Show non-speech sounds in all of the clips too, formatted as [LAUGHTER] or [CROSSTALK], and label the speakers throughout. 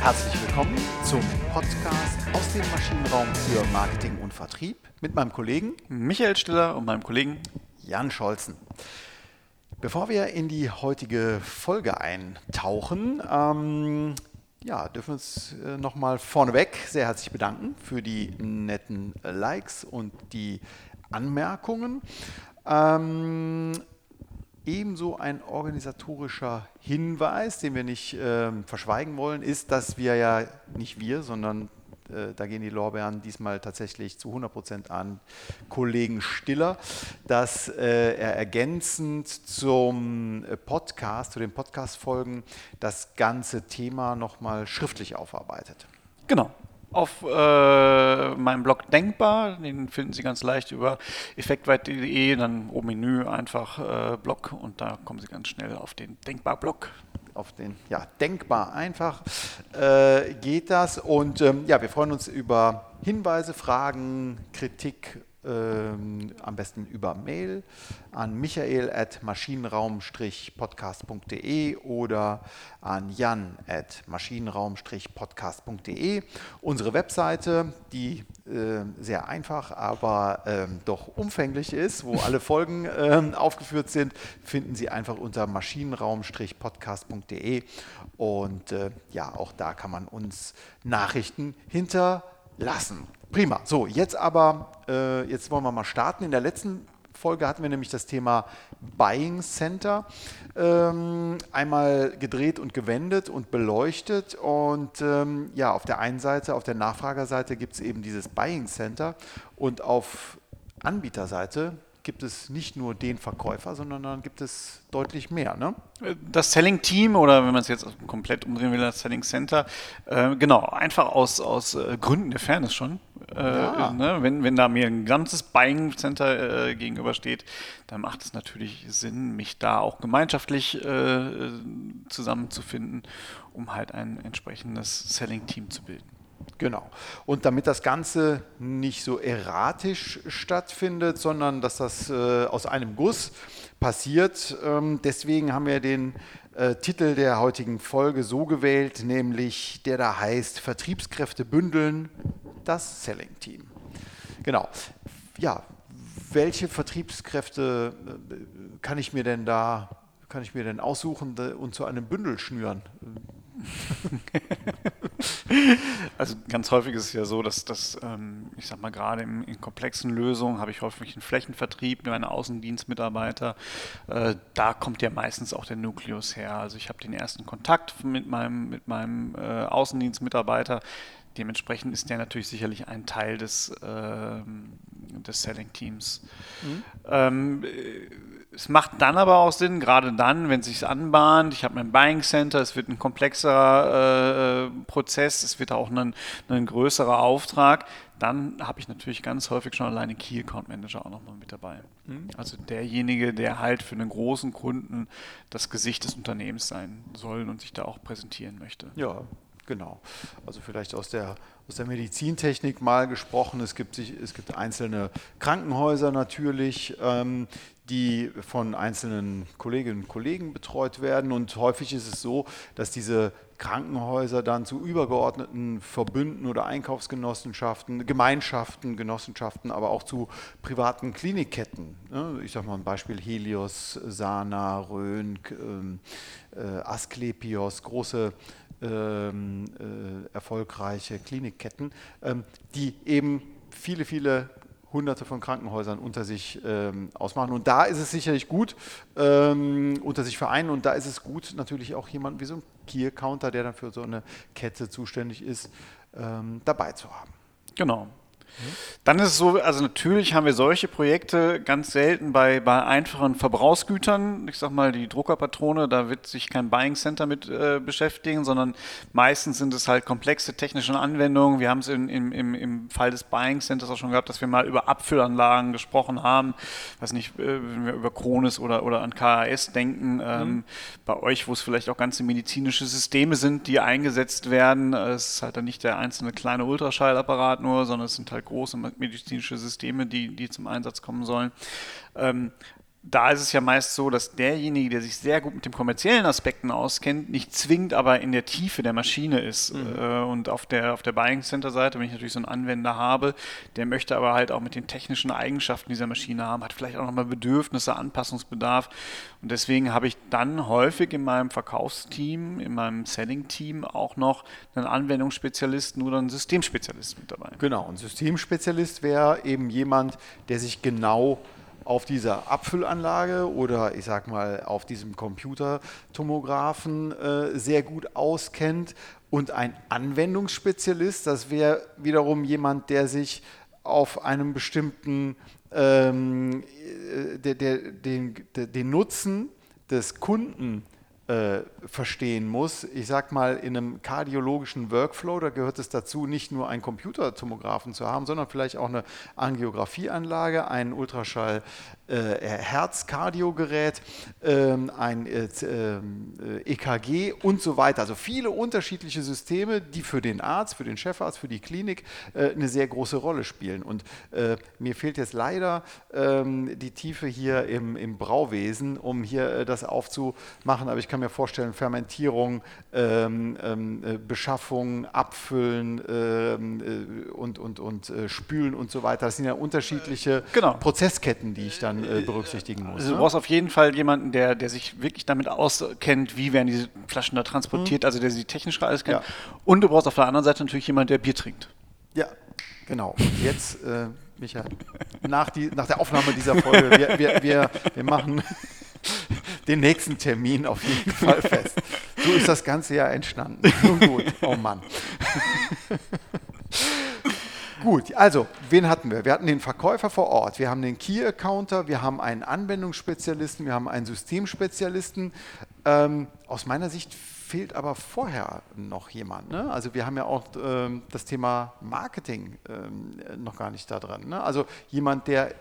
Speaker 1: Herzlich willkommen zum Podcast aus dem Maschinenraum für Marketing und Vertrieb mit meinem Kollegen
Speaker 2: Michael Stiller und meinem Kollegen
Speaker 1: Jan Scholzen. Bevor wir in die heutige Folge eintauchen, ähm, ja, dürfen wir uns äh, nochmal vorneweg sehr herzlich bedanken für die netten Likes und die Anmerkungen. Ähm, ebenso ein organisatorischer Hinweis, den wir nicht äh, verschweigen wollen, ist, dass wir ja nicht wir, sondern äh, da gehen die Lorbeeren diesmal tatsächlich zu 100 Prozent an Kollegen Stiller, dass äh, er ergänzend zum äh, Podcast, zu den Podcast-Folgen, das ganze Thema nochmal schriftlich aufarbeitet.
Speaker 2: Genau auf äh, meinem Blog Denkbar. Den finden Sie ganz leicht über effektweit.de, dann oben Menü einfach äh, Blog und da kommen Sie ganz schnell auf den Denkbar-Blog.
Speaker 1: Auf den, ja, denkbar einfach äh, geht das. Und ähm, ja, wir freuen uns über Hinweise, Fragen, Kritik ähm, am besten über Mail an michael at maschinenraum-podcast.de oder an jan at maschinenraum-podcast.de. Unsere Webseite, die äh, sehr einfach, aber ähm, doch umfänglich ist, wo alle [LAUGHS] Folgen äh, aufgeführt sind, finden Sie einfach unter maschinenraum-podcast.de und äh, ja, auch da kann man uns Nachrichten hinterlassen. Prima. So, jetzt aber, äh, jetzt wollen wir mal starten. In der letzten Folge hatten wir nämlich das Thema Buying Center ähm, einmal gedreht und gewendet und beleuchtet. Und ähm, ja, auf der einen Seite, auf der Nachfragerseite gibt es eben dieses Buying Center und auf Anbieterseite gibt es nicht nur den Verkäufer, sondern dann gibt es deutlich mehr. Ne?
Speaker 2: Das Selling Team oder wenn man es jetzt komplett umdrehen will, das Selling Center, äh, genau, einfach aus, aus äh, Gründen der Fairness schon. Äh, ja. ne? wenn, wenn da mir ein ganzes Buying Center äh, gegenübersteht, dann macht es natürlich Sinn, mich da auch gemeinschaftlich äh, zusammenzufinden, um halt ein entsprechendes Selling Team zu bilden.
Speaker 1: Genau. Und damit das Ganze nicht so erratisch stattfindet, sondern dass das äh, aus einem Guss passiert, ähm, deswegen haben wir den äh, Titel der heutigen Folge so gewählt, nämlich der da heißt Vertriebskräfte bündeln, das Selling Team. Genau. Ja, welche Vertriebskräfte äh, kann ich mir denn da kann ich mir denn aussuchen und zu einem Bündel schnüren? [LAUGHS]
Speaker 2: also ganz häufig ist es ja so, dass das, ähm, ich sag mal, gerade in, in, komplexen Lösungen habe ich häufig einen Flächenvertrieb, nur eine Außendienstmitarbeiter. Äh, da kommt ja meistens auch der Nukleus her. Also ich habe den ersten Kontakt mit meinem, mit meinem äh, Außendienstmitarbeiter. Dementsprechend ist der natürlich sicherlich ein Teil des, äh, des Selling-Teams. Mhm. Ähm, es macht dann aber auch Sinn, gerade dann, wenn es sich anbahnt, ich habe mein Buying Center, es wird ein komplexerer äh, Prozess, es wird auch ein, ein größerer Auftrag, dann habe ich natürlich ganz häufig schon alleine Key Account Manager auch nochmal mit dabei. Mhm. Also derjenige, der halt für einen großen Kunden das Gesicht des Unternehmens sein soll und sich da auch präsentieren möchte.
Speaker 1: Ja, genau. Also vielleicht aus der aus der Medizintechnik mal gesprochen. Es gibt, es gibt einzelne Krankenhäuser natürlich, ähm, die von einzelnen Kolleginnen und Kollegen betreut werden. Und häufig ist es so, dass diese Krankenhäuser dann zu übergeordneten Verbünden oder Einkaufsgenossenschaften, Gemeinschaften, Genossenschaften, aber auch zu privaten Klinikketten. Ne? Ich sage mal ein Beispiel Helios, Sana, Rhön, ähm, äh, Asklepios, große ähm, äh, erfolgreiche Klinikketten, ähm, die eben viele, viele hunderte von Krankenhäusern unter sich ähm, ausmachen. Und da ist es sicherlich gut, ähm, unter sich vereinen. Und da ist es gut, natürlich auch jemanden wie so ein Key-Counter, der dann für so eine Kette zuständig ist, ähm, dabei zu haben.
Speaker 2: Genau. Dann ist es so, also natürlich haben wir solche Projekte ganz selten bei, bei einfachen Verbrauchsgütern. Ich sag mal, die Druckerpatrone, da wird sich kein Buying Center mit äh, beschäftigen, sondern meistens sind es halt komplexe technische Anwendungen. Wir haben es in, im, im, im Fall des Buying Centers auch schon gehabt, dass wir mal über Abfüllanlagen gesprochen haben. Weiß nicht, äh, wenn wir über Kronis oder, oder an KAS denken. Ähm, mhm. Bei euch, wo es vielleicht auch ganze medizinische Systeme sind, die eingesetzt werden. Es ist halt dann nicht der einzelne kleine Ultraschallapparat nur, sondern es sind halt große medizinische Systeme, die, die zum Einsatz kommen sollen. Ähm, da ist es ja meist so, dass derjenige, der sich sehr gut mit den kommerziellen Aspekten auskennt, nicht zwingend aber in der Tiefe der Maschine ist. Mhm. Äh, und auf der, auf der Buying Center Seite, wenn ich natürlich so einen Anwender habe, der möchte aber halt auch mit den technischen Eigenschaften dieser Maschine haben, hat vielleicht auch nochmal Bedürfnisse, Anpassungsbedarf. Und deswegen habe ich dann häufig in meinem Verkaufsteam, in meinem Selling-Team auch noch einen Anwendungsspezialisten oder einen Systemspezialisten mit dabei.
Speaker 1: Genau, ein Systemspezialist wäre eben jemand, der sich genau auf dieser Abfüllanlage oder ich sag mal auf diesem Computertomographen äh, sehr gut auskennt. Und ein Anwendungsspezialist, das wäre wiederum jemand, der sich auf einem bestimmten, ähm, äh, der, der, den, der, den Nutzen des Kunden äh, verstehen muss. Ich sag mal, in einem kardiologischen Workflow, da gehört es dazu, nicht nur einen Computertomographen zu haben, sondern vielleicht auch eine Angiografieanlage, einen Ultraschall Herzkardiogerät, ähm, ein äh, EKG äh, und so weiter. Also viele unterschiedliche Systeme, die für den Arzt, für den Chefarzt, für die Klinik äh, eine sehr große Rolle spielen. Und äh, mir fehlt jetzt leider ähm, die Tiefe hier im, im Brauwesen, um hier das aufzumachen. Aber ich kann mir vorstellen, Fermentierung, ähm, Beschaffung, Abfüllen und, und, und Spülen und so weiter. Das sind ja unterschiedliche genau. Prozessketten, die ich dann äh, berücksichtigen muss.
Speaker 2: Also du ne? brauchst auf jeden Fall jemanden, der, der sich wirklich damit auskennt, wie werden diese Flaschen da transportiert, mhm. also der sie technisch alles kennt. Ja. Und du brauchst auf der anderen Seite natürlich jemanden, der Bier trinkt.
Speaker 1: Ja, genau. Und jetzt, äh, Micha, [LAUGHS] nach, die, nach der Aufnahme dieser Folge, wir, wir, wir, wir machen [LAUGHS] den nächsten Termin auf jeden Fall fest. So ist das Ganze ja entstanden. Nun gut, oh Mann. [LAUGHS] Gut, also, wen hatten wir? Wir hatten den Verkäufer vor Ort, wir haben den Key-Accounter, wir haben einen Anwendungsspezialisten, wir haben einen Systemspezialisten. Ähm, aus meiner Sicht fehlt aber vorher noch jemand. Ne? Also wir haben ja auch ähm, das Thema Marketing ähm, noch gar nicht da dran. Ne? Also jemand, der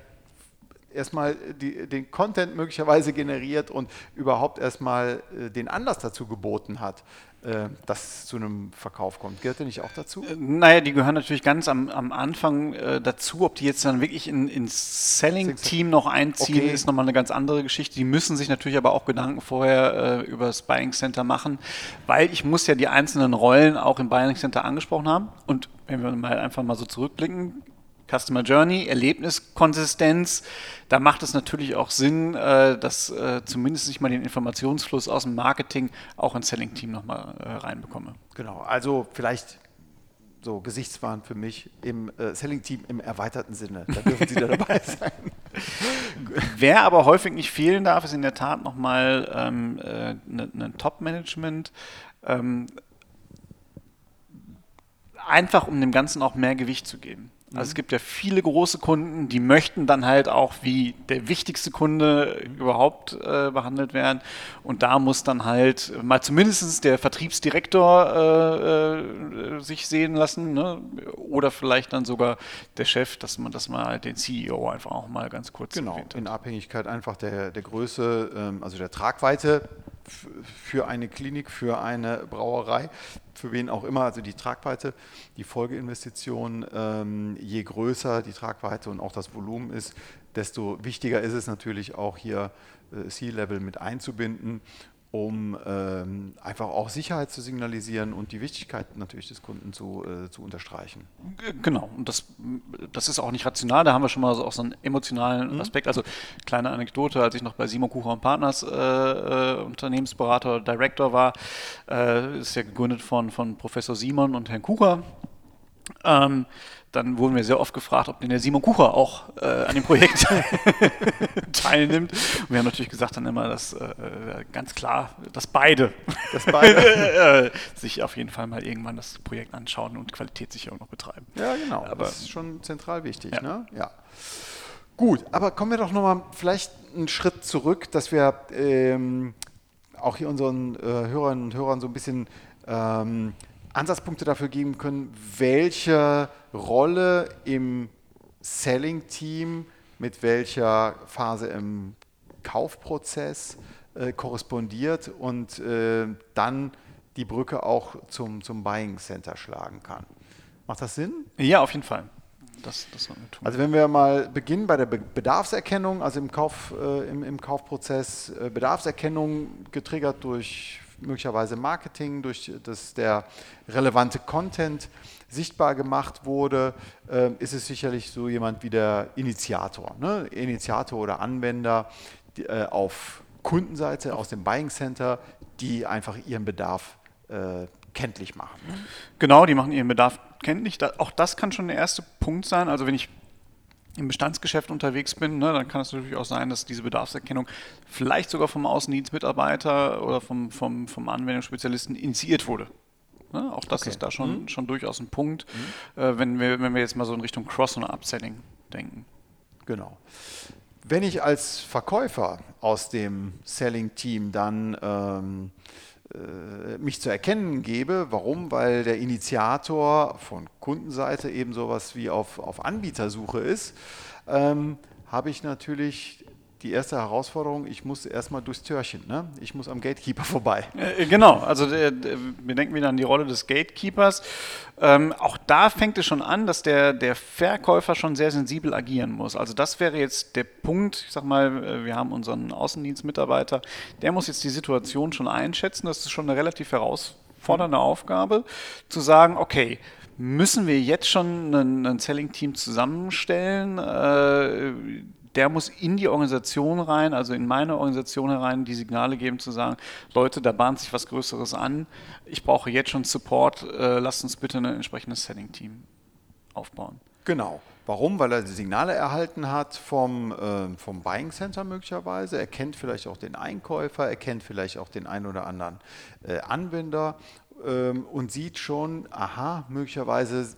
Speaker 1: erstmal die, den Content möglicherweise generiert und überhaupt erstmal äh, den Anlass dazu geboten hat, äh, dass zu einem Verkauf kommt. Gehört der nicht auch dazu? Äh,
Speaker 2: naja, die gehören natürlich ganz am, am Anfang äh, dazu. Ob die jetzt dann wirklich in, ins Selling-Team noch einziehen, okay. ist nochmal eine ganz andere Geschichte. Die müssen sich natürlich aber auch Gedanken vorher äh, über das Buying Center machen, weil ich muss ja die einzelnen Rollen auch im Buying Center angesprochen haben. Und wenn wir mal einfach mal so zurückblicken, Customer Journey, Erlebniskonsistenz. Da macht es natürlich auch Sinn, äh, dass äh, zumindest ich mal den Informationsfluss aus dem Marketing auch ins Selling-Team nochmal äh, reinbekomme.
Speaker 1: Genau, also vielleicht so Gesichtswahn für mich im Selling-Team im erweiterten Sinne. Da dürfen Sie da [LAUGHS] dabei sein.
Speaker 2: Wer aber häufig nicht fehlen darf, ist in der Tat nochmal ähm, äh, ne, ne Top-Management. Ähm, einfach um dem Ganzen auch mehr Gewicht zu geben. Also es gibt ja viele große Kunden, die möchten dann halt auch wie der wichtigste Kunde überhaupt äh, behandelt werden. Und da muss dann halt mal zumindest der Vertriebsdirektor äh, äh, sich sehen lassen ne? oder vielleicht dann sogar der Chef, dass man, dass man halt den CEO einfach auch mal ganz kurz
Speaker 1: genau, in Abhängigkeit einfach der, der Größe, ähm, also der Tragweite für eine Klinik, für eine Brauerei, für wen auch immer, also die Tragweite, die Folgeinvestition, ähm, je größer die Tragweite und auch das Volumen ist, desto wichtiger ist es natürlich auch hier äh, C-Level mit einzubinden um ähm, einfach auch Sicherheit zu signalisieren und die Wichtigkeit natürlich des Kunden zu, äh, zu unterstreichen.
Speaker 2: Genau, und das, das ist auch nicht rational, da haben wir schon mal so auch so einen emotionalen mhm. Aspekt. Also kleine Anekdote, als ich noch bei Simon Kucher und Partners äh, äh, Unternehmensberater, Director war, äh, ist ja gegründet von, von Professor Simon und Herrn Kucher. Ähm, dann wurden wir sehr oft gefragt, ob denn der Simon Kucher auch äh, an dem Projekt [LAUGHS] teilnimmt. Und wir haben natürlich gesagt dann immer, dass äh, ganz klar, dass beide, dass beide [LAUGHS] äh, sich auf jeden Fall mal irgendwann das Projekt anschauen und Qualitätssicherung noch betreiben.
Speaker 1: Ja, genau. Aber, das ist schon zentral wichtig. Ja. Ne? ja. Gut, aber kommen wir doch nochmal vielleicht einen Schritt zurück, dass wir ähm, auch hier unseren äh, Hörerinnen und Hörern so ein bisschen ähm, Ansatzpunkte dafür geben können, welche Rolle im Selling-Team mit welcher Phase im Kaufprozess äh, korrespondiert und äh, dann die Brücke auch zum, zum Buying Center schlagen kann. Macht das Sinn?
Speaker 2: Ja, auf jeden Fall.
Speaker 1: das, das sollen wir tun. Also wenn wir mal beginnen bei der Bedarfserkennung, also im, Kauf, äh, im, im, Kaufprozess, äh, Bedarfserkennung getriggert durch möglicherweise Marketing, durch das der relevante Content sichtbar gemacht wurde, äh, ist es sicherlich so jemand wie der Initiator. Ne? Initiator oder Anwender die, äh, auf Kundenseite aus dem Buying Center, die einfach ihren Bedarf äh, kenntlich machen.
Speaker 2: Genau, die machen ihren Bedarf kenntlich. Auch das kann schon der erste Punkt sein. Also wenn ich im Bestandsgeschäft unterwegs bin, ne, dann kann es natürlich auch sein, dass diese Bedarfserkennung vielleicht sogar vom Außendienstmitarbeiter oder vom, vom, vom Anwendungsspezialisten initiiert wurde. Ne? Auch das okay. ist da schon, mhm. schon durchaus ein Punkt, mhm. äh, wenn, wir, wenn wir jetzt mal so in Richtung Cross- und Upselling denken.
Speaker 1: Genau. Wenn ich als Verkäufer aus dem Selling-Team dann ähm, äh, mich zu erkennen gebe. Warum? Weil der Initiator von Kundenseite eben sowas wie auf, auf Anbietersuche ist, ähm, habe ich natürlich die erste Herausforderung, ich muss erstmal durchs Türchen, ne? ich muss am Gatekeeper [LAUGHS] vorbei.
Speaker 2: Äh, genau, also wir denken wieder an die Rolle des Gatekeepers. Ähm, auch da fängt es schon an, dass der, der Verkäufer schon sehr sensibel agieren muss. Also das wäre jetzt der Punkt, ich sag mal, äh, wir haben unseren Außendienstmitarbeiter, der muss jetzt die Situation schon einschätzen, das ist schon eine relativ herausfordernde mhm. Aufgabe, zu sagen, okay, müssen wir jetzt schon ein, ein Selling-Team zusammenstellen? Äh, der muss in die Organisation rein, also in meine Organisation herein, die Signale geben, zu sagen, Leute, da bahnt sich was Größeres an, ich brauche jetzt schon Support, äh, lasst uns bitte ein entsprechendes Setting-Team aufbauen.
Speaker 1: Genau. Warum? Weil er die Signale erhalten hat vom, äh, vom Buying Center möglicherweise. Er kennt vielleicht auch den Einkäufer, er kennt vielleicht auch den einen oder anderen äh, Anwender ähm, und sieht schon, aha, möglicherweise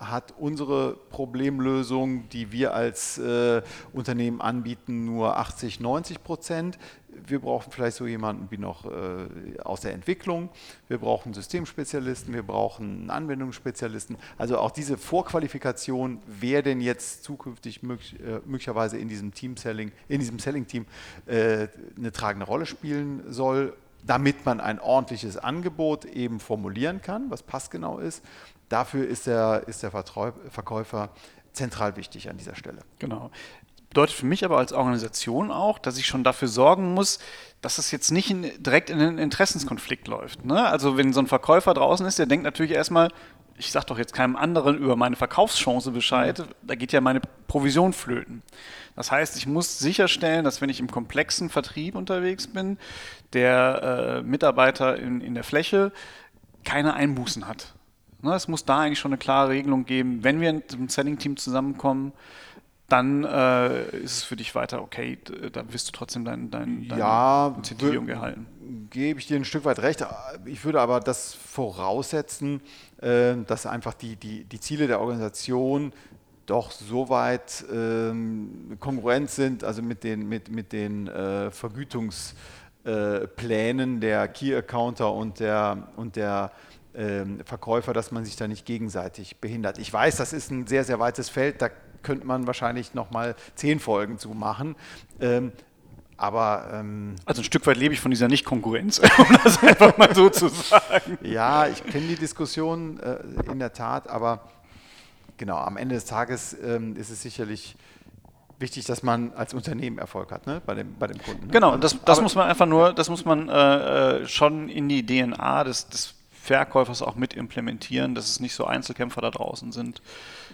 Speaker 1: hat unsere Problemlösung, die wir als äh, Unternehmen anbieten, nur 80, 90 Prozent. Wir brauchen vielleicht so jemanden wie noch äh, aus der Entwicklung. Wir brauchen Systemspezialisten, wir brauchen Anwendungsspezialisten. Also auch diese Vorqualifikation, wer denn jetzt zukünftig möglich, äh, möglicherweise in diesem Team-Selling, in diesem Selling-Team äh, eine tragende Rolle spielen soll, damit man ein ordentliches Angebot eben formulieren kann, was passgenau ist Dafür ist der, ist der Verkäufer zentral wichtig an dieser Stelle.
Speaker 2: Genau. Bedeutet für mich aber als Organisation auch, dass ich schon dafür sorgen muss, dass es jetzt nicht in, direkt in einen Interessenskonflikt läuft. Ne? Also wenn so ein Verkäufer draußen ist, der denkt natürlich erstmal, ich sage doch jetzt keinem anderen über meine Verkaufschance Bescheid, da geht ja meine Provision flöten. Das heißt, ich muss sicherstellen, dass wenn ich im komplexen Vertrieb unterwegs bin, der äh, Mitarbeiter in, in der Fläche keine Einbußen hat. Ne, es muss da eigentlich schon eine klare Regelung geben. Wenn wir im Selling-Team zusammenkommen, dann äh, ist es für dich weiter okay, da wirst du trotzdem dein, dein,
Speaker 1: deine ja, Incentivierung erhalten. Gebe ich dir ein Stück weit recht. Ich würde aber das voraussetzen, äh, dass einfach die, die, die Ziele der Organisation doch so weit ähm, kongruent sind, also mit den, mit, mit den äh, Vergütungsplänen äh, der Key-Accounter und der, und der Verkäufer, dass man sich da nicht gegenseitig behindert. Ich weiß, das ist ein sehr, sehr weites Feld, da könnte man wahrscheinlich nochmal zehn Folgen zu machen. Ähm, aber ähm,
Speaker 2: also ein Stück weit lebe ich von dieser Nicht-Konkurrenz, [LAUGHS] um das einfach mal so zu sagen.
Speaker 1: Ja, ich kenne die Diskussion äh, in der Tat, aber genau, am Ende des Tages ähm, ist es sicherlich wichtig, dass man als Unternehmen Erfolg hat ne? bei, dem, bei dem Kunden. Ne?
Speaker 2: Genau, das, das muss man einfach nur, das muss man äh, äh schon in die DNA des, des Verkäufers auch mit implementieren, dass es nicht so Einzelkämpfer da draußen sind.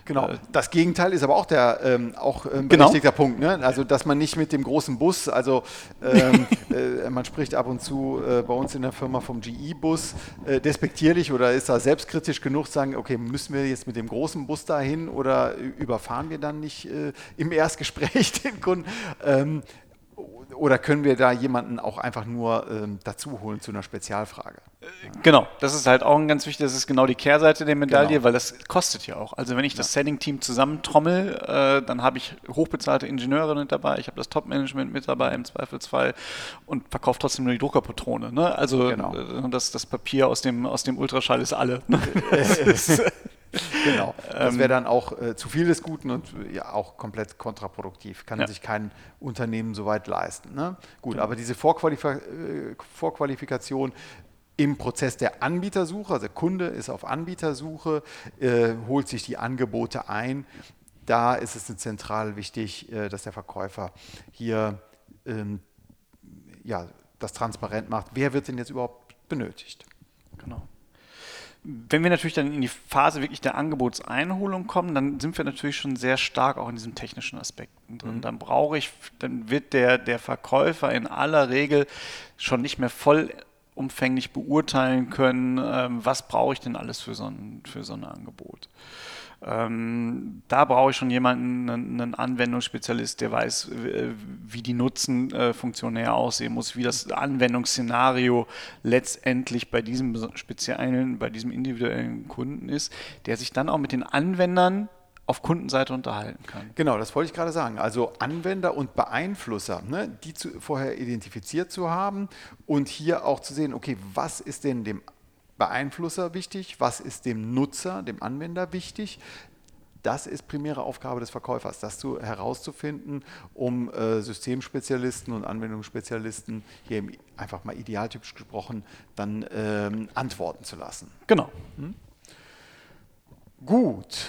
Speaker 1: Genau. Äh, das Gegenteil ist aber auch der ähm, auch ähm, genau. berechtigter genau. Punkt. Ne? Also dass man nicht mit dem großen Bus, also ähm, [LAUGHS] äh, man spricht ab und zu äh, bei uns in der Firma vom GE-Bus äh, despektierlich oder ist da selbstkritisch genug, sagen, okay, müssen wir jetzt mit dem großen Bus dahin oder überfahren wir dann nicht äh, im Erstgespräch [LAUGHS] den Kunden? Ähm, oder können wir da jemanden auch einfach nur ähm, dazu holen zu einer Spezialfrage?
Speaker 2: Äh, genau, das ist halt auch ein ganz wichtig, das ist genau die Kehrseite der Medaille, genau. weil das kostet ja auch. Also wenn ich das Selling-Team zusammentrommel, äh, dann habe ich hochbezahlte Ingenieure mit dabei, ich habe das Top-Management mit dabei im Zweifelsfall und verkaufe trotzdem nur die Druckerpatrone. Ne? Also genau. äh, das, das Papier aus dem, aus dem Ultraschall ist alle. Ne? [LAUGHS] [LAUGHS]
Speaker 1: genau. Das wäre ähm, dann auch äh, zu viel des Guten und ja auch komplett kontraproduktiv. Kann ja. sich kein Unternehmen so weit leisten. Ne? Gut, genau. aber diese Vorqualif äh, Vorqualifikation im Prozess der Anbietersuche, also der Kunde ist auf Anbietersuche, äh, holt sich die Angebote ein. da ist es zentral wichtig, äh, dass der Verkäufer hier ähm, ja, das transparent macht. Wer wird denn jetzt überhaupt benötigt?
Speaker 2: Genau. Wenn wir natürlich dann in die Phase wirklich der Angebotseinholung kommen, dann sind wir natürlich schon sehr stark auch in diesen technischen Aspekten drin. Mhm. Dann brauche ich, dann wird der, der Verkäufer in aller Regel schon nicht mehr vollumfänglich beurteilen können, ähm, was brauche ich denn alles für so ein, für so ein Angebot. Ähm, da brauche ich schon jemanden, einen, Anwendungsspezialist, der weiß, wie die Nutzenfunktion näher aussehen muss, wie das Anwendungsszenario letztendlich bei diesem speziellen, bei diesem individuellen Kunden ist, der sich dann auch mit den Anwendern auf Kundenseite unterhalten kann.
Speaker 1: Genau, das wollte ich gerade sagen. Also Anwender und Beeinflusser, ne, die zu, vorher identifiziert zu haben und hier auch zu sehen, okay, was ist denn dem Beeinflusser wichtig, was ist dem Nutzer, dem Anwender wichtig. Das ist primäre Aufgabe des Verkäufers, das zu, herauszufinden, um äh, Systemspezialisten und Anwendungsspezialisten hier einfach mal idealtypisch gesprochen dann ähm, antworten zu lassen.
Speaker 2: Genau. Hm?
Speaker 1: Gut,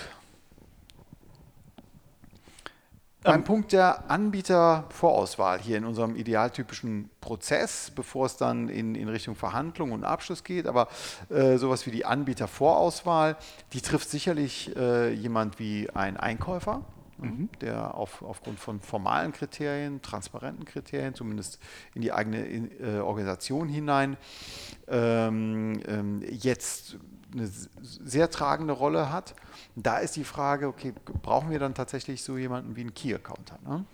Speaker 1: beim ähm, Punkt der Anbietervorauswahl hier in unserem idealtypischen Prozess, bevor es dann in, in Richtung Verhandlung und Abschluss geht, aber äh, sowas wie die Anbietervorauswahl, die trifft sicherlich äh, jemand wie ein Einkäufer, mhm. der auf, aufgrund von formalen Kriterien, transparenten Kriterien, zumindest in die eigene in, äh, Organisation hinein, ähm, ähm, jetzt eine sehr tragende Rolle hat. Da ist die Frage, okay, brauchen wir dann tatsächlich so jemanden wie einen Key-Accounter? Ne?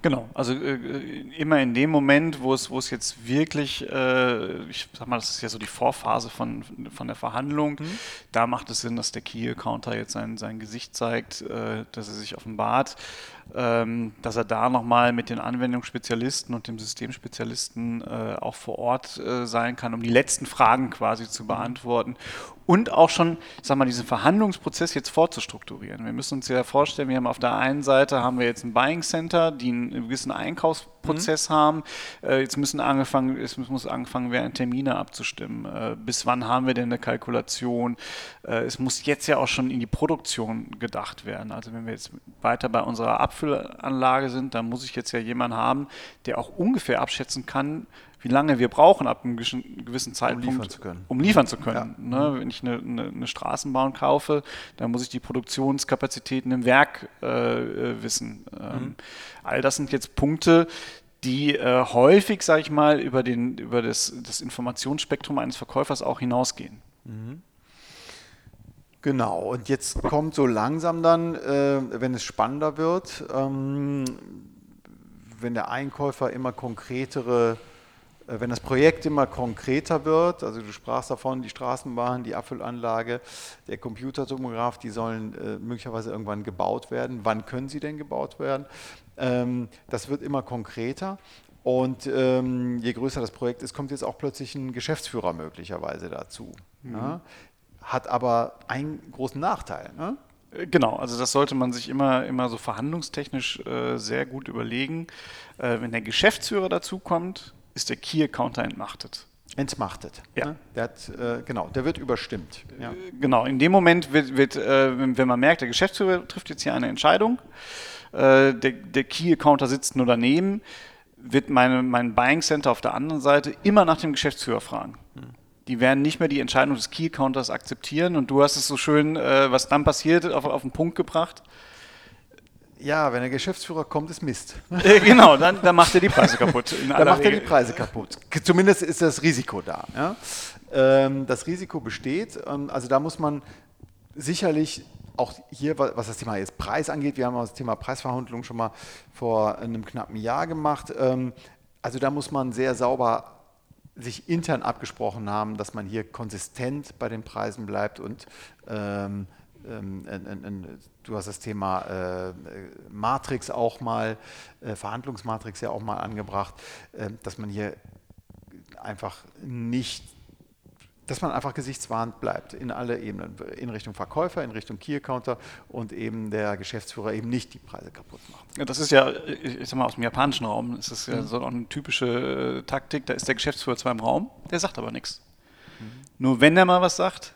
Speaker 2: Genau, also äh, immer in dem Moment, wo es, wo es jetzt wirklich, äh, ich sag mal, das ist ja so die Vorphase von, von der Verhandlung, mhm. da macht es Sinn, dass der Key-Accounter jetzt sein, sein Gesicht zeigt, äh, dass er sich offenbart, dass er da nochmal mit den Anwendungsspezialisten und dem Systemspezialisten äh, auch vor Ort äh, sein kann, um die letzten Fragen quasi zu beantworten und auch schon, ich sag mal, diesen Verhandlungsprozess jetzt vorzustrukturieren. Wir müssen uns ja vorstellen, wir haben auf der einen Seite haben wir jetzt ein Buying Center, die einen gewissen Einkaufsprozess mhm. haben. Äh, jetzt müssen angefangen, es muss angefangen werden, Termine abzustimmen. Bis wann haben wir denn eine Kalkulation? Es muss jetzt ja auch schon in die Produktion gedacht werden. Also wenn wir jetzt weiter bei unserer Abfüllanlage sind, dann muss ich jetzt ja jemanden haben, der auch ungefähr abschätzen kann, wie lange wir brauchen ab einem gewissen Zeitpunkt,
Speaker 1: um liefern zu können.
Speaker 2: Um liefern zu können. Ja. Ne? Wenn ich eine, eine, eine, Straßenbahn kaufe, dann muss ich die Produktionskapazitäten im Werk äh, äh wissen. Ähm, mhm. All das sind jetzt Punkte, die äh, häufig, sage ich mal, über, den, über das, das Informationsspektrum eines Verkäufers auch hinausgehen. Mhm.
Speaker 1: Genau, und jetzt kommt so langsam dann, äh, wenn es spannender wird, ähm, wenn der Einkäufer immer konkretere äh, wenn das Projekt immer konkreter wird, also du sprachst davon, die Straßenbahn, die Abfüllanlage, der Computertomograph, die sollen äh, möglicherweise irgendwann gebaut werden. Wann können sie denn gebaut werden? Ähm, das wird immer konkreter. Und ähm, je größer das Projekt ist, kommt jetzt auch plötzlich ein Geschäftsführer möglicherweise dazu. Mhm. Ja? Hat aber einen großen Nachteil. Ne?
Speaker 2: Äh, genau, also das sollte man sich immer, immer so verhandlungstechnisch äh, sehr gut überlegen. Äh, wenn der Geschäftsführer dazu kommt, ist der Key-Accounter entmachtet.
Speaker 1: Entmachtet.
Speaker 2: Ja. Ne?
Speaker 1: Der hat, äh, genau, der wird überstimmt.
Speaker 2: Ja. Äh, genau, in dem Moment wird, wird äh, wenn man merkt, der Geschäftsführer trifft jetzt hier eine Entscheidung, der, der Key-Accounter sitzt nur daneben, wird meine, mein Buying Center auf der anderen Seite immer nach dem Geschäftsführer fragen. Hm. Die werden nicht mehr die Entscheidung des Key-Counters akzeptieren und du hast es so schön, äh, was dann passiert, auf, auf den Punkt gebracht.
Speaker 1: Ja, wenn der Geschäftsführer kommt, ist Mist. [LAUGHS]
Speaker 2: Äh, genau, dann, dann macht er die Preise kaputt.
Speaker 1: dann macht Regel. er die Preise kaputt. Zumindest ist das Risiko da. Ja? Ähm, das Risiko besteht. Ähm, also da muss man sicherlich auch hier, was das Thema jetzt Preis angeht, wir haben das Thema Preisverhandlung schon mal vor einem knappen Jahr gemacht. Ähm, also da muss man sehr sauber sich intern abgesprochen haben, dass man hier konsistent bei den Preisen bleibt und ähm, ähm, du hast das Thema äh, Matrix auch mal, äh, Verhandlungsmatrix ja auch mal angebracht, äh, dass man hier einfach nicht, dass man einfach gesichtswahrend bleibt in alle Ebenen, in Richtung Verkäufer, in Richtung Key-Accounter und eben der Geschäftsführer eben nicht die Preise kaputt macht.
Speaker 2: Das ist ja, ich sag mal, aus dem japanischen Raum, ist das ja mhm. so eine typische äh, Taktik, da ist der Geschäftsführer zwar im Raum, der sagt aber nichts. Mhm. Nur wenn er mal was sagt,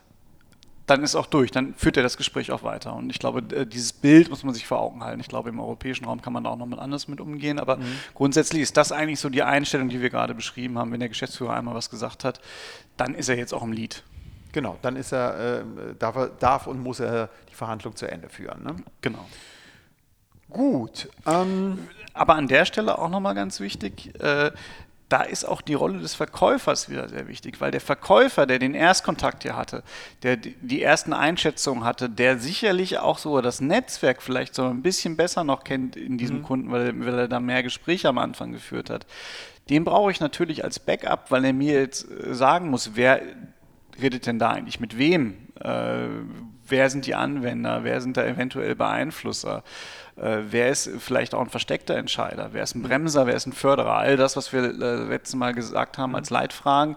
Speaker 2: dann ist auch durch, dann führt er das Gespräch auch weiter. Und ich glaube, äh, dieses Bild muss man sich vor Augen halten. Ich glaube, im europäischen Raum kann man da auch noch mit anders mit umgehen, aber mhm. grundsätzlich ist das eigentlich so die Einstellung, die wir gerade beschrieben haben. Wenn der Geschäftsführer einmal was gesagt hat, dann ist er jetzt auch im Lied.
Speaker 1: Genau, dann ist er, äh, darf, er, darf und muss er die Verhandlung zu Ende führen. Ne?
Speaker 2: Genau.
Speaker 1: Gut. Ähm,
Speaker 2: aber an der Stelle auch nochmal ganz wichtig, äh, da ist auch die Rolle des Verkäufers wieder sehr wichtig, weil der Verkäufer, der den Erstkontakt hier hatte, der die ersten Einschätzungen hatte, der sicherlich auch so das Netzwerk vielleicht so ein bisschen besser noch kennt in diesem mhm. Kunden, weil, weil, er da mehr Gespräche am Anfang geführt hat. Den brauche ich natürlich als Backup, weil er mir jetzt äh, sagen muss, wer redet denn da eigentlich mit wem? Äh, wer sind die Anwender? Wer sind da eventuell Beeinflusser? Äh, wer ist vielleicht auch ein versteckter Entscheider? Wer ist ein Bremser? Wer ist ein Förderer? All das, was wir äh, letztes Mal gesagt haben als Leitfragen.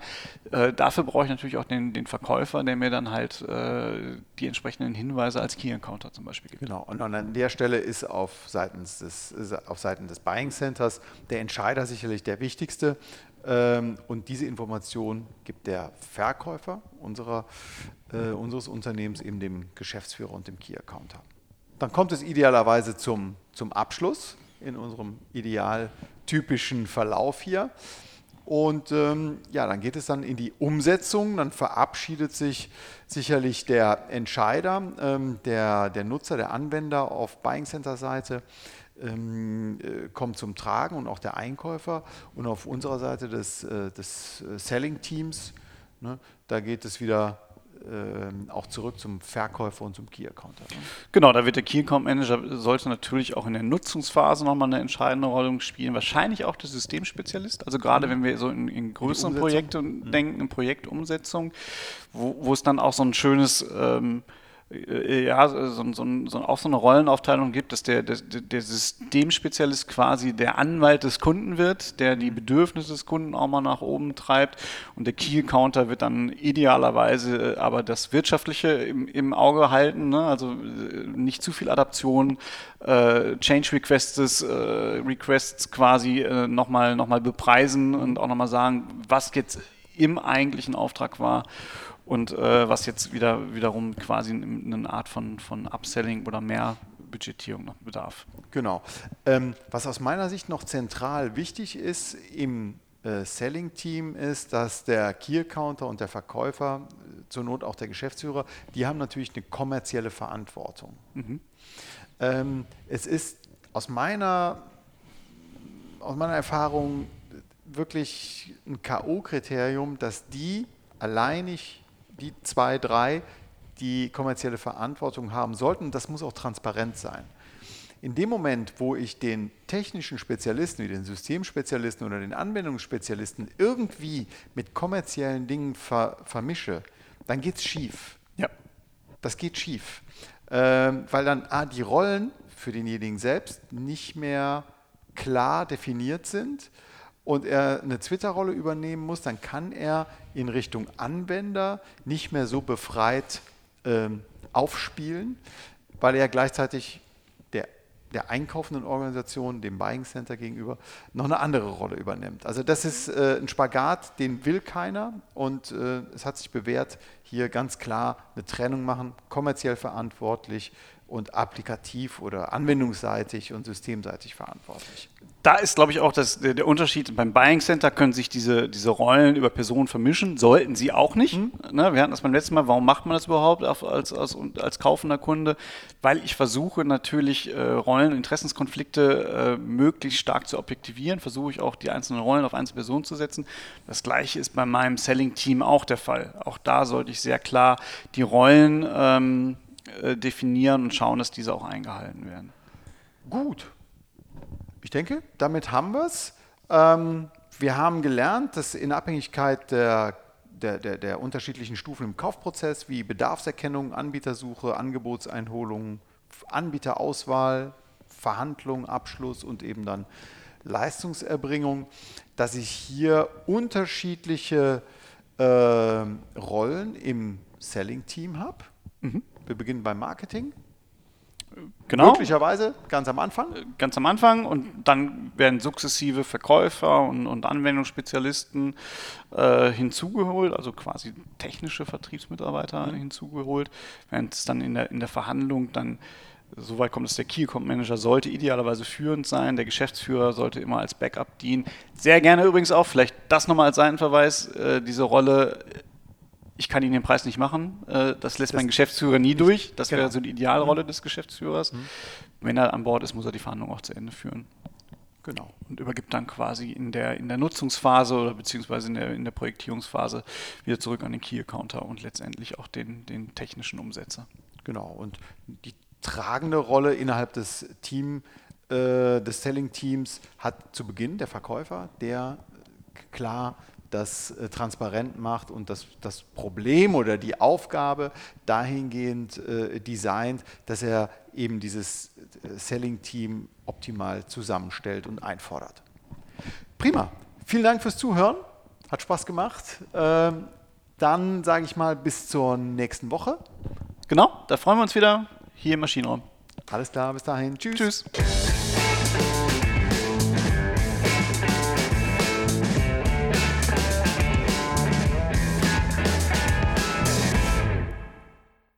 Speaker 2: Äh, dafür brauche ich natürlich auch den, den, Verkäufer, der mir dann halt äh, die entsprechenden Hinweise als Key-Encounter zum Beispiel gibt.
Speaker 1: Genau, und an der Stelle ist auf, seitens des, auf Seiten des Buying Centers der Entscheider sicherlich der wichtigste. Ähm, und diese Information gibt der Verkäufer unserer, äh, unseres Unternehmens eben dem Geschäftsführer und dem Key-Accounter. Dann kommt es idealerweise zum, zum Abschluss in unserem idealtypischen Verlauf hier. Und ähm, ja, dann geht es dann in die Umsetzung. Dann verabschiedet sich sicherlich der Entscheider, ähm, der, der Nutzer, der Anwender auf Buying Center Seite ähm, äh, kommt zum Tragen und auch der Einkäufer. Und auf unserer Seite des, äh, des äh, Selling Teams, ne, da geht es wieder äh, auch zurück zum Verkäufer und zum Key-Accounter. Ne?
Speaker 2: Genau, da wird der Key-Account-Manager sollte natürlich auch in der Nutzungsphase nochmal eine entscheidende Rolle spielen. Wahrscheinlich auch der Systemspezialist. Also gerade mhm. wenn wir so in, in größeren Projekten mhm. denken, in Projektumsetzung, wo, wo es dann auch so ein schönes ähm, äh, ja, so, so, so, auch so eine Rollenaufteilung gibt, dass der, der, der Systemspezialist quasi der Anwalt des Kunden wird, der die Bedürfnisse des Kunden auch mal nach oben treibt und der Key-Counter wird dann idealerweise äh, aber das Wirtschaftliche im, im Auge halten, ne? also äh, nicht zu viel Adaption, äh, Change Requests, äh, Requests quasi äh, nochmal noch mal bepreisen und auch nochmal sagen, was jetzt im eigentlichen Auftrag war und äh, was jetzt wieder wiederum quasi eine Art von, von Upselling oder mehr Budgetierung noch bedarf.
Speaker 1: Genau. Ähm, was aus meiner Sicht noch zentral wichtig ist im äh, Selling-Team ist, dass der Key-Accounter und der Verkäufer, äh, zur Not auch der Geschäftsführer, die haben natürlich eine kommerzielle Verantwortung. Mhm. Ähm, es ist aus meiner, aus meiner Erfahrung wirklich ein K.O.-Kriterium, dass die alleinig die zwei, drei, die kommerzielle Verantwortung haben sollten. Das muss auch transparent sein. In dem Moment, wo ich den technischen Spezialisten, wie den Systemspezialisten oder den Anwendungsspezialisten irgendwie mit kommerziellen Dingen ver vermische, dann geht es schief. Ja. Das geht schief. Ähm, weil dann ah, die Rollen für denjenigen selbst nicht mehr klar definiert sind und er eine Twitter-Rolle übernehmen muss, dann kann er in Richtung Anwender nicht mehr so befreit ähm, aufspielen, weil er gleichzeitig der, der einkaufenden Organisation, dem Buying Center gegenüber, noch eine andere Rolle übernimmt. Also das ist äh, ein Spagat, den will keiner und äh, es hat sich bewährt, hier ganz klar eine Trennung machen, kommerziell verantwortlich und applikativ oder anwendungsseitig und systemseitig verantwortlich
Speaker 2: da ist, glaube ich, auch das, der, der, Unterschied. Beim Buying Center können sich diese, diese Rollen über Personen vermischen, sollten sie auch nicht. Mhm. Ne, wir hatten das beim letzten Mal. Warum macht man das überhaupt als, als, als, kaufender Kunde? Weil ich versuche natürlich äh, Rollen, Interessenskonflikte äh, möglichst stark zu objektivieren, versuche ich auch die einzelnen Rollen auf einzelne Personen zu setzen. Das gleiche ist bei meinem Selling-Team auch der Fall. Auch da sollte ich sehr klar die Rollen ähm, äh, definieren und schauen, dass diese auch eingehalten werden.
Speaker 1: Gut, ich denke, damit haben wir es. Ähm, wir haben gelernt, dass in Abhängigkeit der, der, der, der, unterschiedlichen Stufen im Kaufprozess wie Bedarfserkennung, Anbietersuche, Angebotseinholung, Anbieterauswahl, Verhandlung, Abschluss und eben dann Leistungserbringung, dass ich hier unterschiedliche äh, Rollen im Selling-Team habe. Mhm. Wir beginnen beim Marketing.
Speaker 2: Genau.
Speaker 1: Möglicherweise ganz am Anfang.
Speaker 2: Ganz am Anfang und dann werden sukzessive Verkäufer und, und Anwendungsspezialisten äh, hinzugeholt, also quasi technische Vertriebsmitarbeiter mhm. hinzugeholt, während es dann in der, in der Verhandlung dann Soweit kommt es, der Key Account Manager sollte idealerweise führend sein, der Geschäftsführer sollte immer als Backup dienen. Sehr gerne übrigens auch, vielleicht das nochmal als Seitenverweis, äh, diese Rolle ich kann Ihnen den Preis nicht machen. Äh, das lässt das mein Geschäftsführer nie durch. Das genau. wäre so die Idealrolle mhm. des Geschäftsführers. Mhm. Wenn er an Bord ist, muss er die Verhandlung auch zu Ende führen. Genau. Und übergibt dann quasi in der, in der Nutzungsphase oder beziehungsweise in der, in der Projektierungsphase wieder zurück an den Key-Accounter und letztendlich auch den, den technischen Umsetzer.
Speaker 1: Genau. Und die tragende Rolle innerhalb des Team, äh, des Selling-Teams hat zu Beginn der Verkäufer, der klar das äh, transparent macht und das, das Problem oder die Aufgabe dahingehend äh, designt, dass er eben dieses äh, Selling-Team optimal zusammenstellt und einfordert. Prima. Vielen Dank fürs Zuhören. Hat Spaß gemacht. Ähm, dann sage ich mal bis zur nächsten Woche.
Speaker 2: Genau, da freuen wir uns wieder hier im Maschinenraum.
Speaker 1: Alles klar, bis dahin.
Speaker 2: Tschüss. Tschüss.